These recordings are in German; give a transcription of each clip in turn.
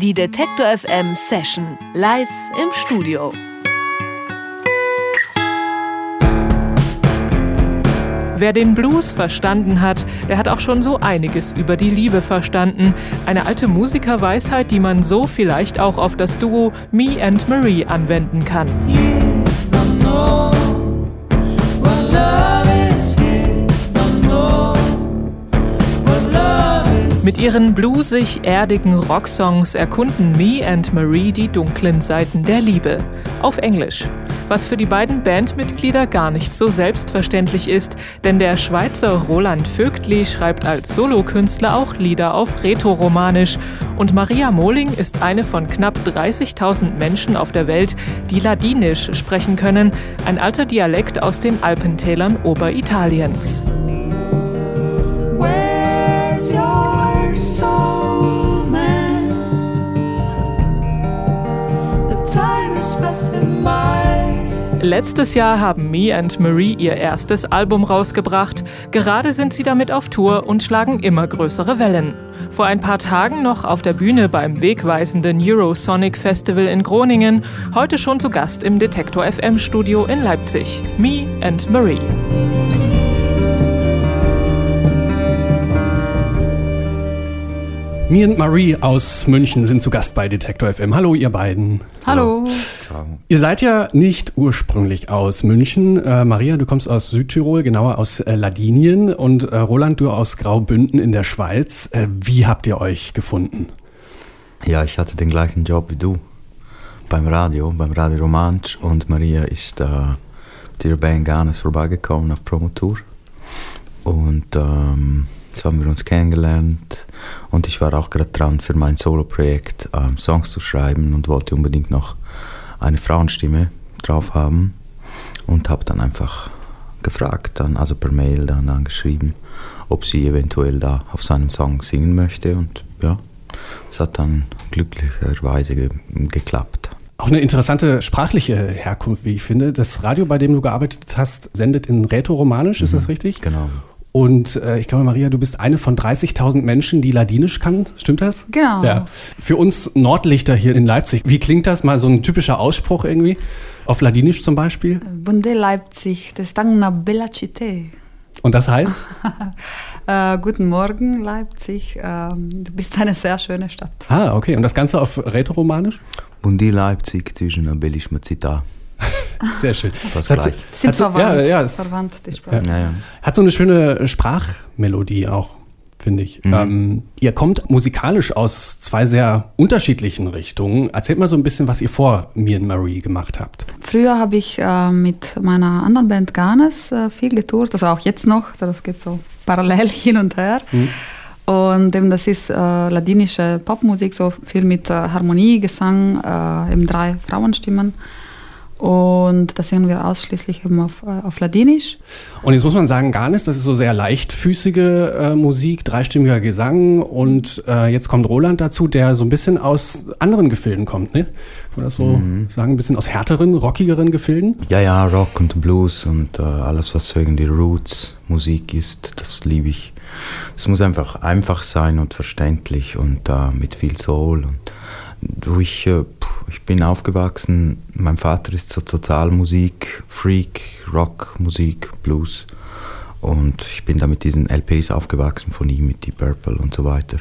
Die Detektor FM Session live im Studio. Wer den Blues verstanden hat, der hat auch schon so einiges über die Liebe verstanden. Eine alte Musikerweisheit, die man so vielleicht auch auf das Duo Me and Marie anwenden kann. Mit ihren bluesig-erdigen Rocksongs erkunden Me and Marie die dunklen Seiten der Liebe. Auf Englisch was für die beiden Bandmitglieder gar nicht so selbstverständlich ist, denn der Schweizer Roland Vögtli schreibt als Solokünstler auch Lieder auf Rätoromanisch und Maria Mohling ist eine von knapp 30.000 Menschen auf der Welt, die Ladinisch sprechen können, ein alter Dialekt aus den Alpentälern Oberitaliens. Letztes Jahr haben Me and Marie ihr erstes Album rausgebracht. Gerade sind sie damit auf Tour und schlagen immer größere Wellen. Vor ein paar Tagen noch auf der Bühne beim wegweisenden Eurosonic Festival in Groningen, heute schon zu Gast im Detektor FM Studio in Leipzig. Me and Marie. Me and Marie aus München sind zu Gast bei Detektor FM. Hallo, ihr beiden. Hallo. Hallo. Ihr seid ja nicht ursprünglich aus München. Äh, Maria, du kommst aus Südtirol, genauer aus äh, Ladinien. Und äh, Roland, du aus Graubünden in der Schweiz. Äh, wie habt ihr euch gefunden? Ja, ich hatte den gleichen Job wie du beim Radio, beim Radio Romansch. Und Maria ist äh, mit ihrer Band Ganes vorbeigekommen auf Promotour. Und ähm, Jetzt haben wir uns kennengelernt und ich war auch gerade dran, für mein Solo-Projekt ähm, Songs zu schreiben und wollte unbedingt noch eine Frauenstimme drauf haben und habe dann einfach gefragt, dann also per Mail dann angeschrieben, ob sie eventuell da auf seinem Song singen möchte und ja, es hat dann glücklicherweise ge geklappt. Auch eine interessante sprachliche Herkunft, wie ich finde. Das Radio, bei dem du gearbeitet hast, sendet in Rätoromanisch, ist mhm, das richtig? Genau. Und äh, ich glaube, Maria, du bist eine von 30.000 Menschen, die Ladinisch kann. Stimmt das? Genau. Ja. Für uns Nordlichter hier in Leipzig, wie klingt das? Mal so ein typischer Ausspruch irgendwie? Auf Ladinisch zum Beispiel? Bunde Leipzig, das na bella città. Und das heißt? äh, guten Morgen, Leipzig. Ähm, du bist eine sehr schöne Stadt. Ah, okay. Und das Ganze auf Rätoromanisch? Bundi Leipzig, zwischen einer bellissima città. Sehr schön. Fast gleich. Sind verwandt, ja, ja, verwandt, die Sprache. Ja, ja. Hat so eine schöne Sprachmelodie auch, finde ich. Mhm. Ähm, ihr kommt musikalisch aus zwei sehr unterschiedlichen Richtungen. Erzählt mal so ein bisschen, was ihr vor Me and Marie gemacht habt. Früher habe ich äh, mit meiner anderen Band Ganes äh, viel getourt, also auch jetzt noch. Das geht so parallel hin und her. Mhm. Und eben das ist äh, ladinische Popmusik, so viel mit äh, Harmonie, Gesang, äh, eben drei Frauenstimmen. Und das singen wir ausschließlich eben auf, äh, auf Ladinisch. Und jetzt muss man sagen, Garnis, das ist so sehr leichtfüßige äh, Musik, dreistimmiger Gesang. Und äh, jetzt kommt Roland dazu, der so ein bisschen aus anderen Gefilden kommt, ne? Oder so mhm. sagen, ein bisschen aus härteren, rockigeren Gefilden? Ja, ja, Rock und Blues und äh, alles, was so irgendwie Roots-Musik ist, das liebe ich. Es muss einfach einfach sein und verständlich und äh, mit viel Soul. Und ich, äh, ich bin aufgewachsen, mein Vater ist so total Musik, Freak, Rock, Musik, Blues. Und ich bin da mit diesen LPs aufgewachsen von ihm, mit Deep Purple und so weiter.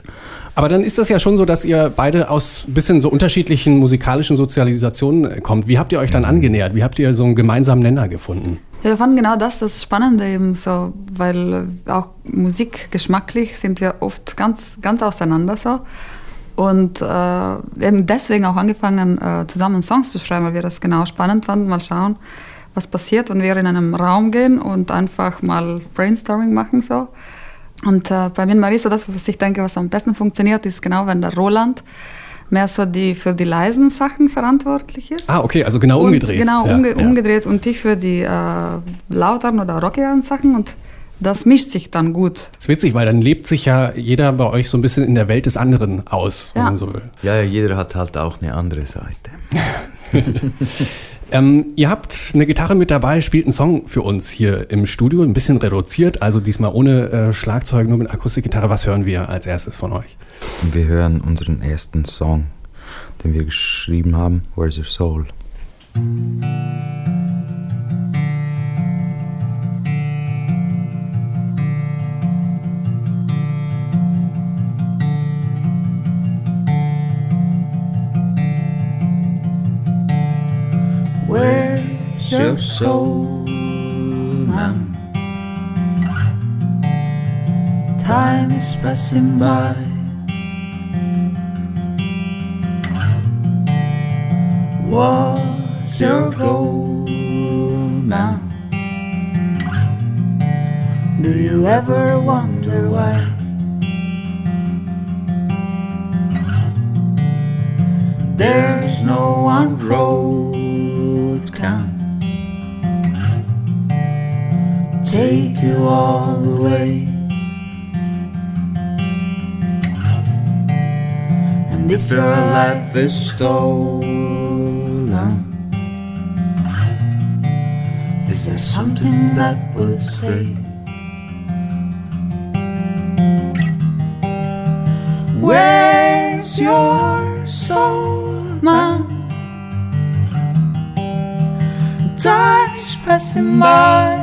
Aber dann ist das ja schon so, dass ihr beide aus ein bisschen so unterschiedlichen musikalischen Sozialisationen äh, kommt. Wie habt ihr euch dann mhm. angenähert? Wie habt ihr so einen gemeinsamen Nenner gefunden? Ja, wir fanden genau das das Spannende eben so, weil auch musikgeschmacklich sind wir oft ganz, ganz auseinander so. Und äh, eben deswegen auch angefangen, äh, zusammen Songs zu schreiben, weil wir das genau spannend fanden. Mal schauen, was passiert, wenn wir in einen Raum gehen und einfach mal Brainstorming machen so. Und äh, bei mir und Marie so das, was ich denke, was am besten funktioniert, ist genau, wenn der Roland mehr so die für die leisen Sachen verantwortlich ist. Ah, okay, also genau umgedreht. Und genau, ja, umge ja. umgedreht und ich für die äh, lauteren oder rockigeren Sachen und das mischt sich dann gut. Das ist witzig, weil dann lebt sich ja jeder bei euch so ein bisschen in der Welt des anderen aus, wenn ja. man so will. Ja, ja, jeder hat halt auch eine andere Seite. ähm, ihr habt eine Gitarre mit dabei, spielt einen Song für uns hier im Studio, ein bisschen reduziert, also diesmal ohne äh, Schlagzeug, nur mit Akustikgitarre. Was hören wir als erstes von euch? Wir hören unseren ersten Song, den wir geschrieben haben, Where's Your Soul? Your soul now? Time is passing by. What's your goal now? Do you ever wonder why? There's no one road can take you all the way. And if your life is stolen, is there something that will stay? Where's your soul, man? Time is passing by.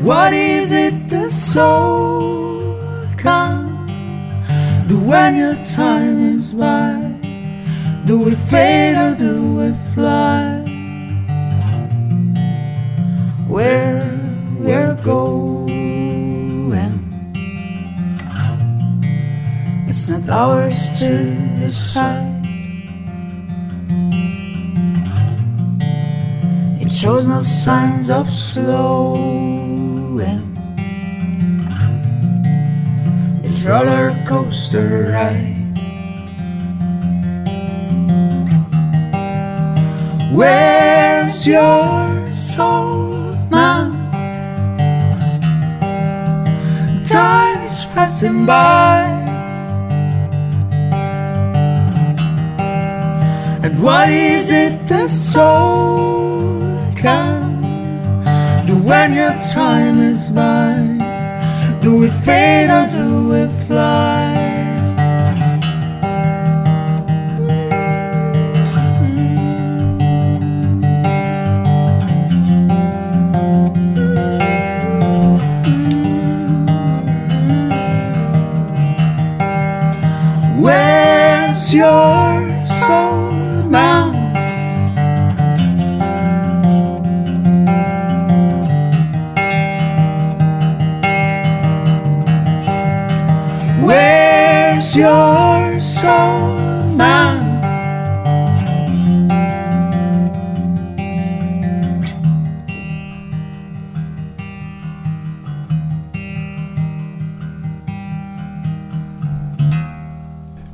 What is it the soul can do when your time is by? Do we fade or do we fly? Where we're going, it's not ours to decide. It shows no signs of It's roller coaster ride. Where's your soul, man? Time is passing by. And what is it the soul can do when your time is mine? Do we fade or do we fly? Where's your your soul now?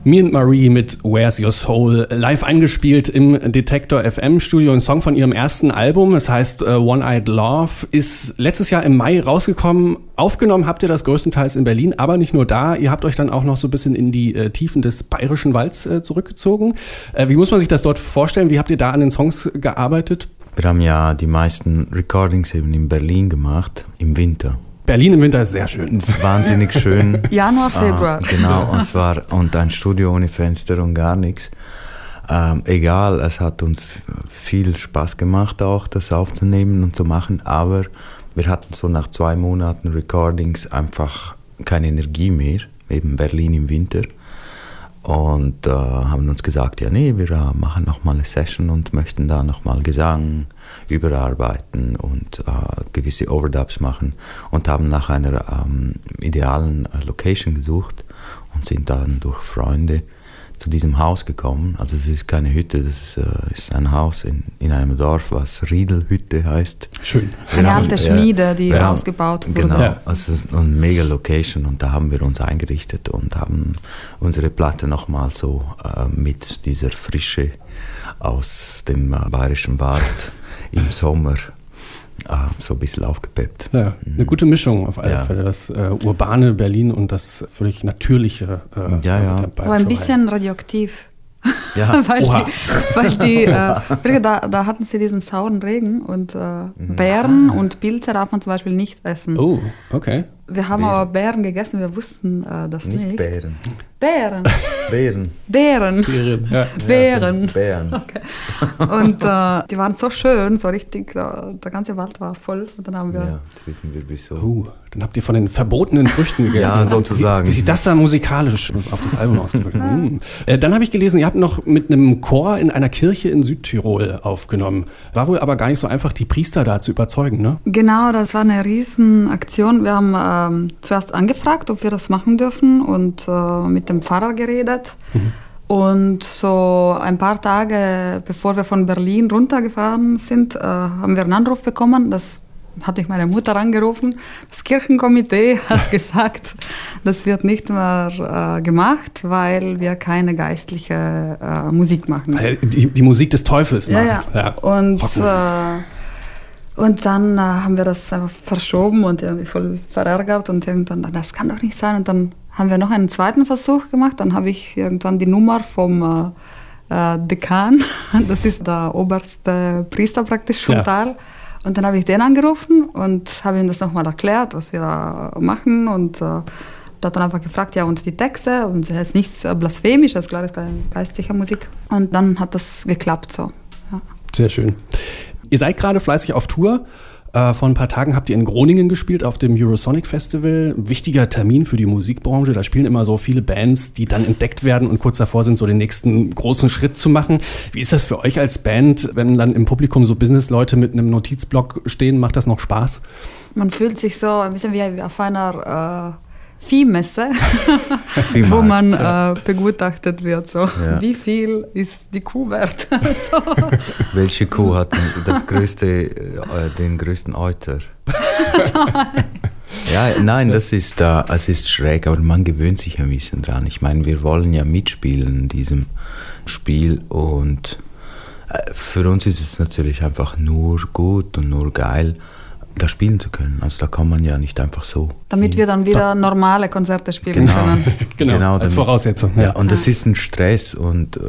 Me and Marie mit Where's Your Soul live eingespielt im Detektor FM Studio. Ein Song von ihrem ersten Album, es heißt äh, One-Eyed Love, ist letztes Jahr im Mai rausgekommen. Aufgenommen habt ihr das größtenteils in Berlin, aber nicht nur da. Ihr habt euch dann auch noch so ein bisschen in die äh, Tiefen des bayerischen Walds äh, zurückgezogen. Äh, wie muss man sich das dort vorstellen? Wie habt ihr da an den Songs gearbeitet? Wir haben ja die meisten Recordings eben in Berlin gemacht, im Winter. Berlin im Winter ist sehr schön. Es ist wahnsinnig schön. Januar, Februar. Ah, genau, und es war und ein Studio ohne Fenster und gar nichts. Ähm, egal, es hat uns viel Spaß gemacht, auch das aufzunehmen und zu machen, aber wir hatten so nach zwei Monaten Recordings einfach keine Energie mehr, eben Berlin im Winter. Und äh, haben uns gesagt, ja, nee, wir äh, machen nochmal eine Session und möchten da nochmal Gesang überarbeiten und äh, gewisse Overdubs machen und haben nach einer ähm, idealen äh, Location gesucht und sind dann durch Freunde zu diesem Haus gekommen. Also es ist keine Hütte, das ist, äh, ist ein Haus in, in einem Dorf, was Riedelhütte heißt. Schön. Eine Wir alte haben- Schmiede, die haben- ausgebaut wurde. Genau, Ja. also es ist eine mega Location und da haben wir uns eingerichtet und haben unsere Platte nochmal so äh, mit dieser Frische aus dem äh, bayerischen Wald im Sommer äh, so ein bisschen aufgepeppt. Ja, eine gute Mischung auf alle Ja. Fälle. Das äh, urbane Berlin und das völlig natürliche. Äh, Ja, ja. Aber ein bisschen radioaktiv. Ja, weil die, weil die äh, da, da hatten sie diesen sauren Regen und äh, Mhm. Beeren und Pilze darf man zum Beispiel nicht essen. Oh, okay. Wir haben Beeren. aber Beeren gegessen, wir wussten äh, das nicht. Nicht Bären. Beeren. Bären. Beeren. Ja. Beeren. Bären. Und äh, die waren so schön, so richtig, der, der ganze Wald war voll. Und dann haben wir Ja, jetzt wissen wir wieso. Uh, dann habt ihr von den verbotenen Früchten gegessen. Ja, sozusagen. Wie, wie sieht das da musikalisch auf das Album ausgewirkt? Hm. Äh, Dann habe ich gelesen, ihr habt noch mit einem Chor in einer Kirche in Südtirol aufgenommen. War wohl aber gar nicht so einfach, die Priester da zu überzeugen, ne? Genau, das war eine Riesenaktion. Wir haben ähm, zuerst angefragt, ob wir das machen dürfen und äh, mit dem Pfarrer geredet. Und so ein paar Tage bevor wir von Berlin runtergefahren sind, äh, haben wir einen Anruf bekommen. Das hat mich meine Mutter angerufen. Das Kirchenkomitee hat gesagt, das wird nicht mehr äh, gemacht, weil wir keine geistliche äh, Musik machen. Die, die Musik des Teufels Ja, macht. ja. Und, Rockmusik. äh, und dann äh, haben wir das einfach verschoben und irgendwie voll verärgert und irgendwann, das kann doch nicht sein. Und dann haben wir noch einen zweiten Versuch gemacht. Dann habe ich irgendwann die Nummer vom äh, äh, Dekan, das ist der oberste Priester praktisch vom Ja. Tal. Und dann habe ich den angerufen und habe ihm das nochmal erklärt, was wir da machen. Und äh, hat dann einfach gefragt, ja, und die Texte, und es ist nichts äh, Blasphemisches, klar, es ist geistliche Musik. Und dann hat das geklappt so. Ja. Sehr schön. Ihr seid gerade fleißig auf Tour. Äh, vor ein paar Tagen habt ihr in Groningen gespielt auf dem Eurosonic Festival. Wichtiger Termin für die Musikbranche. Da spielen immer so viele Bands, die dann entdeckt werden und kurz davor sind, so den nächsten großen Schritt zu machen. Wie ist das für euch als Band, wenn dann im Publikum so Businessleute mit einem Notizblock stehen? Macht das noch Spaß? Man fühlt sich so ein bisschen wie auf einer äh, Viehmesse, wo man ja. äh, begutachtet wird. So. Ja. Wie viel ist die Kuh wert? Welche Kuh hat das größte, äh, den größten Euter? ja, nein, das ist, äh, es ist schräg, aber man gewöhnt sich ein bisschen dran. Ich meine, wir wollen ja mitspielen in diesem Spiel und äh, für uns ist es natürlich einfach nur gut und nur geil, da spielen zu können. Also da kann man ja nicht einfach so. Damit wir dann wieder normale Konzerte spielen können. Genau, als dann- Voraussetzung, Ja, ja. und das ist ein Stress und äh,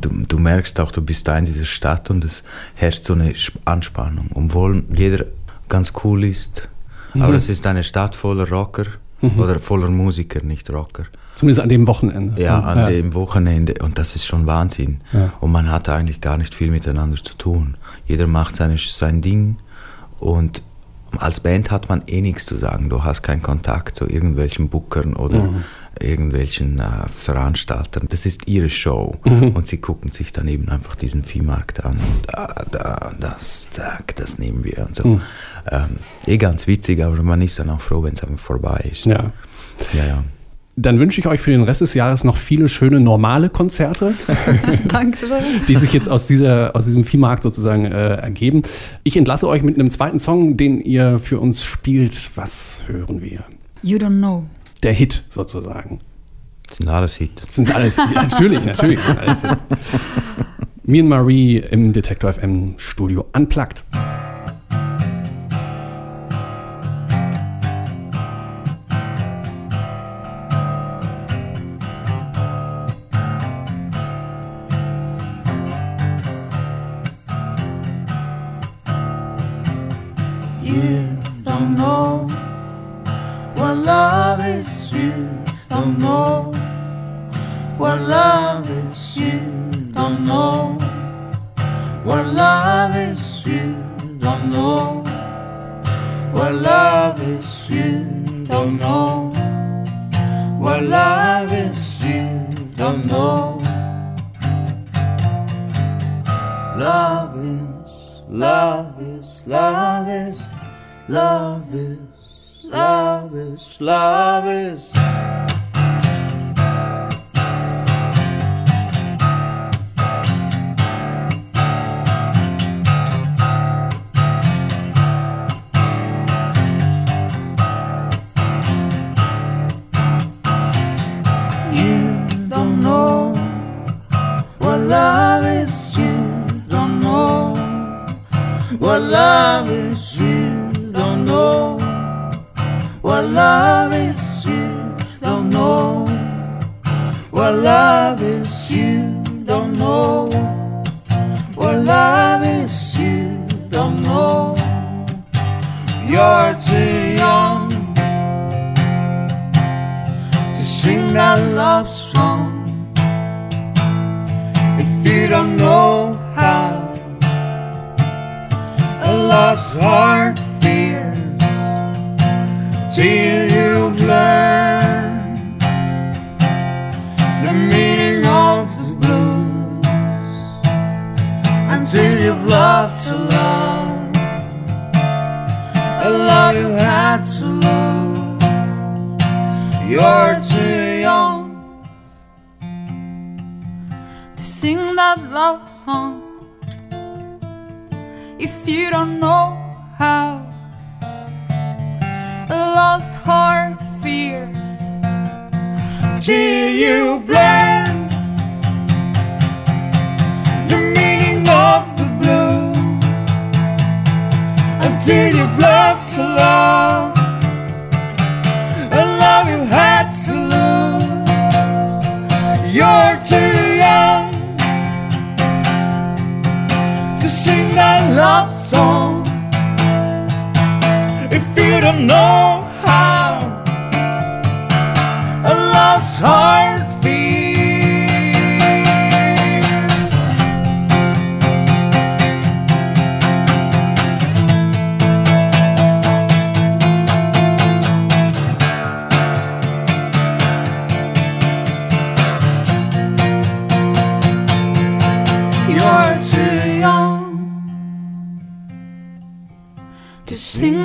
du, du merkst auch, du bist da in dieser Stadt und es herrscht so eine Sp- Anspannung. Obwohl jeder ganz cool ist, Mhm. aber es ist eine Stadt voller Rocker oder voller Musiker, nicht Rocker. Zumindest an dem Wochenende. Ja, an dem Wochenende und das ist schon Wahnsinn. Ja. Und man hat eigentlich gar nicht viel miteinander zu tun. Jeder macht seine, sein Ding und als Band hat man eh nichts zu sagen. Du hast keinen Kontakt zu irgendwelchen Bookern oder Mhm. irgendwelchen äh, Veranstaltern. Das ist ihre Show Mhm. und sie gucken sich dann eben einfach diesen Viehmarkt an und ah, da, das, zack, das nehmen wir und so. Mhm. Ähm, eh ganz witzig, aber man ist dann auch froh, wenn es einfach vorbei ist. Ja. ja. ja. Dann wünsche ich euch für den Rest des Jahres noch viele schöne normale Konzerte. Dankeschön. die sich jetzt aus, dieser, aus diesem Viehmarkt sozusagen äh, ergeben. Ich entlasse euch mit einem zweiten Song, den ihr für uns spielt. Was hören wir? You don't know. Der Hit sozusagen. Das sind alles Hit. Das sind alles, ja, natürlich, natürlich. Sind alles Hits. Me and Marie im Detektor FM Studio unplugged. You don't know what love is. You don't know what love is. You don't know what love is. You don't know what love is. You don't know what love is. You don't know. Love is, love is, love love is, love is, you don't know what love is. You don't know what love is. You what love the meaning of the blues until you've loved to love a love you had to lose. You're too young to sing that love song if you don't know how. A lost heart fears till you've learned. The meaning of the blues. Until you've loved to love. A love you had to lose. You're too young. To sing that love song. If you don't know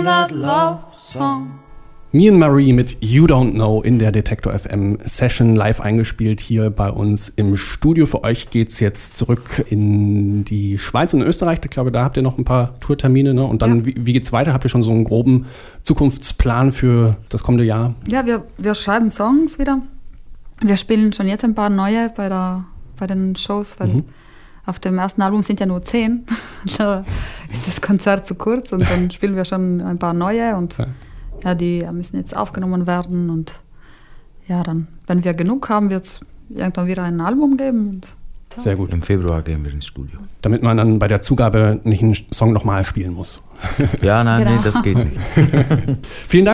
sing that love song. Me and Marie mit You Don't Know in der Detektor FM Session live eingespielt hier bei uns im Studio. Für euch geht's jetzt zurück in die Schweiz und Österreich. Ich glaube, da habt ihr noch ein paar Tourtermine. Ne? Und dann, Ja. wie, wie geht's weiter? Habt ihr schon so einen groben Zukunftsplan für das kommende Jahr? Ja, wir, wir schreiben Songs wieder. Wir spielen schon jetzt ein paar neue bei, der, bei den Shows, weil Mhm. Auf dem ersten Album sind ja nur zehn. da ist das Konzert zu kurz und dann spielen wir schon ein paar neue und Ja. ja, die müssen jetzt aufgenommen werden und ja, dann, wenn wir genug haben, wird es irgendwann wieder ein Album geben. Und Sehr gut. Im Februar gehen wir ins Studio. Damit man dann bei der Zugabe nicht einen Song nochmal spielen muss. Ja, nein, Genau. nee, das geht nicht. Vielen Dank.